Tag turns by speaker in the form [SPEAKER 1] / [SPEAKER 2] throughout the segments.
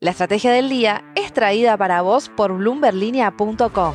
[SPEAKER 1] La estrategia del día es traída para vos por bloomberlinia.com.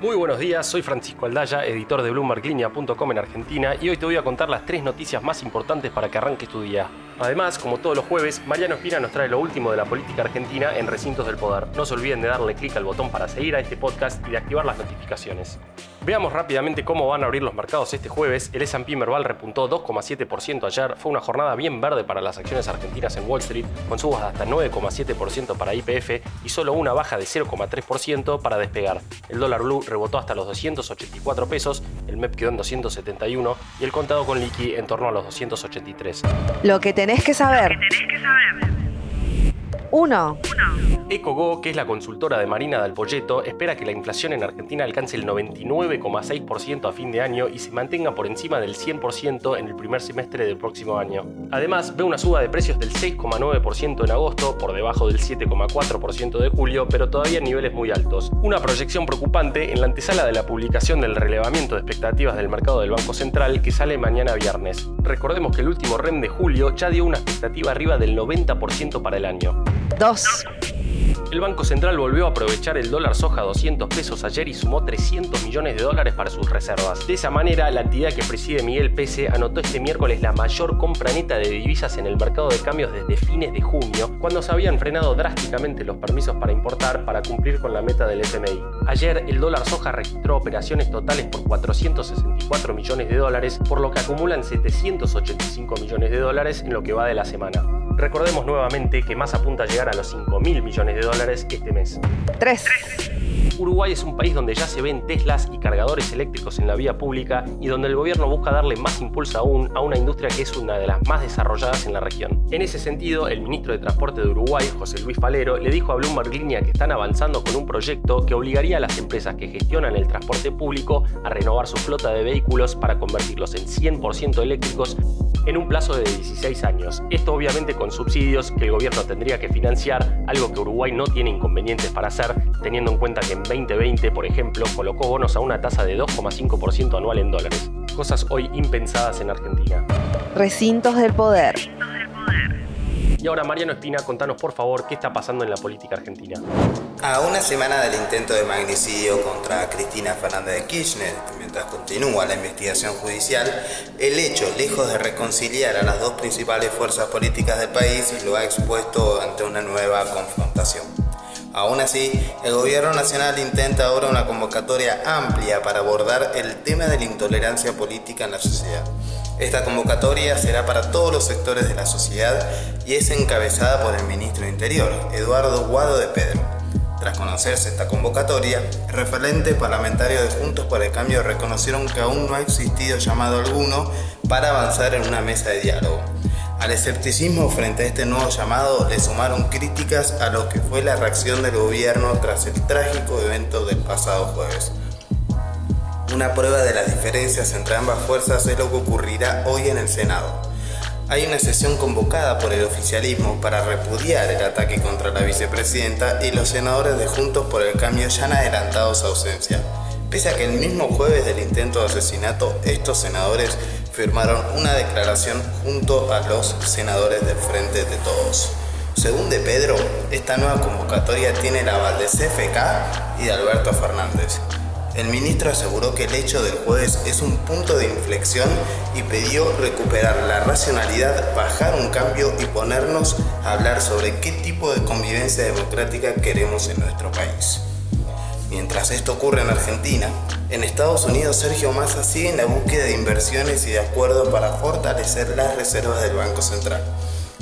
[SPEAKER 2] Muy buenos días, soy Francisco Aldaya, editor de BloombergLinea.com en Argentina y hoy te voy a contar las tres noticias más importantes para que arranques tu día. Además, como todos los jueves, Mariano Espina nos trae lo último de la política argentina en Recintos del Poder. No se olviden de darle clic al botón para seguir a este podcast y de activar las notificaciones. Veamos rápidamente cómo van a abrir los mercados este jueves. El S&P Merval repuntó 2,7% ayer. Fue una jornada bien verde para las acciones argentinas en Wall Street, con subas de hasta 9,7% para IPF y solo una baja de 0,3% para despegar. El dólar blue rebotó hasta los 284 pesos, el MEP quedó en 271 y el contado con liqui en torno a los 283.
[SPEAKER 1] Lo que tenés que saber. 1.
[SPEAKER 2] EcoGo, que es la consultora de Marina del Polleto, espera que la inflación en Argentina alcance el 99,6% a fin de año y se mantenga por encima del 100% en el primer semestre del próximo año. Además, ve una suba de precios del 6,9% en agosto, por debajo del 7,4% de julio, pero todavía en niveles muy altos. Una proyección preocupante en la antesala de la publicación del relevamiento de expectativas del mercado del Banco Central que sale mañana viernes. Recordemos que el último REM de julio ya dio una expectativa arriba del 90% para el año.
[SPEAKER 1] 2.
[SPEAKER 2] El Banco Central volvió a aprovechar el dólar soja a 200 pesos ayer y sumó 300 millones de dólares para sus reservas. De esa manera, la entidad que preside Miguel Pese anotó este miércoles la mayor compra neta de divisas en el mercado de cambios desde fines de junio, cuando se habían frenado drásticamente los permisos para importar para cumplir con la meta del FMI. Ayer, el dólar soja registró operaciones totales por 464 millones de dólares, por lo que acumulan 785 millones de dólares en lo que va de la semana. Recordemos nuevamente que más apunta a llegar a los 5 mil millones de dólares este mes.
[SPEAKER 1] 3.
[SPEAKER 2] Uruguay es un país donde ya se ven Teslas y cargadores eléctricos en la vía pública y donde el gobierno busca darle más impulso aún a una industria que es una de las más desarrolladas en la región. En ese sentido, el ministro de Transporte de Uruguay, José Luis Falero, le dijo a Bloomberg Línea que están avanzando con un proyecto que obligaría a las empresas que gestionan el transporte público a renovar su flota de vehículos para convertirlos en 100% eléctricos en un plazo de 16 años. Esto obviamente con subsidios que el gobierno tendría que financiar, algo que Uruguay no tiene inconvenientes para hacer, teniendo en cuenta que en 2020, por ejemplo, colocó bonos a una tasa de 2,5% anual en dólares. Cosas hoy impensadas en Argentina.
[SPEAKER 1] Recintos del poder.
[SPEAKER 2] Y ahora, Mariano Espina, contanos por favor qué está pasando en la política argentina.
[SPEAKER 3] A una semana del intento de magnicidio contra Cristina Fernández de Kirchner, mientras continúa la investigación judicial, el hecho, lejos de reconciliar a las dos principales fuerzas políticas del país, lo ha expuesto ante una nueva confrontación. Aún así, el gobierno nacional intenta ahora una convocatoria amplia para abordar el tema de la intolerancia política en la sociedad. Esta convocatoria será para todos los sectores de la sociedad y es encabezada por el ministro de Interior, Eduardo Guado de Pedro. Tras conocerse esta convocatoria, el referente parlamentario de Juntos por el Cambio reconocieron que aún no ha existido llamado alguno para avanzar en una mesa de diálogo. Al escepticismo frente a este nuevo llamado le sumaron críticas a lo que fue la reacción del gobierno tras el trágico evento del pasado jueves. Una prueba de las diferencias entre ambas fuerzas es lo que ocurrirá hoy en el Senado. Hay una sesión convocada por el oficialismo para repudiar el ataque contra la vicepresidenta y los senadores de Juntos por el Cambio ya han adelantado su ausencia. Pese a que el mismo jueves del intento de asesinato, estos senadores firmaron una declaración junto a los senadores del Frente de Todos. Según De Pedro, esta nueva convocatoria tiene el aval de CFK y de Alberto Fernández. El ministro aseguró que el hecho del jueves es un punto de inflexión y pidió recuperar la racionalidad, bajar un cambio y ponernos a hablar sobre qué tipo de convivencia democrática queremos en nuestro país. Mientras esto ocurre en Argentina, en Estados Unidos Sergio Massa sigue en la búsqueda de inversiones y de acuerdos para fortalecer las reservas del Banco Central.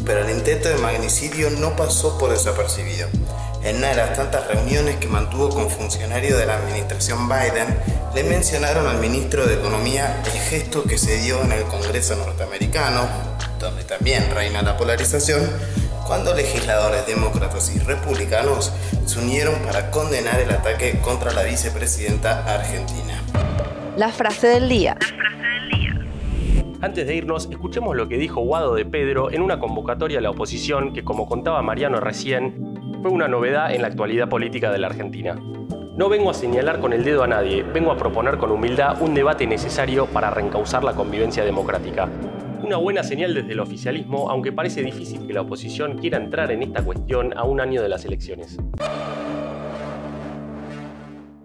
[SPEAKER 3] Pero el intento de magnicidio no pasó por desapercibido en una de las tantas reuniones que mantuvo con funcionarios de la administración Biden, le mencionaron al ministro de Economía el gesto que se dio en el Congreso norteamericano, donde también reina la polarización, cuando legisladores demócratas y republicanos se unieron para condenar el ataque contra la vicepresidenta argentina.
[SPEAKER 1] La frase del día.
[SPEAKER 2] Antes de irnos, escuchemos lo que dijo Guado de Pedro en una convocatoria a la oposición que, como contaba Mariano recién, fue una novedad en la actualidad política de la Argentina. No vengo a señalar con el dedo a nadie, vengo a proponer con humildad un debate necesario para reencauzar la convivencia democrática. Una buena señal desde el oficialismo, aunque parece difícil que la oposición quiera entrar en esta cuestión a un año de las elecciones.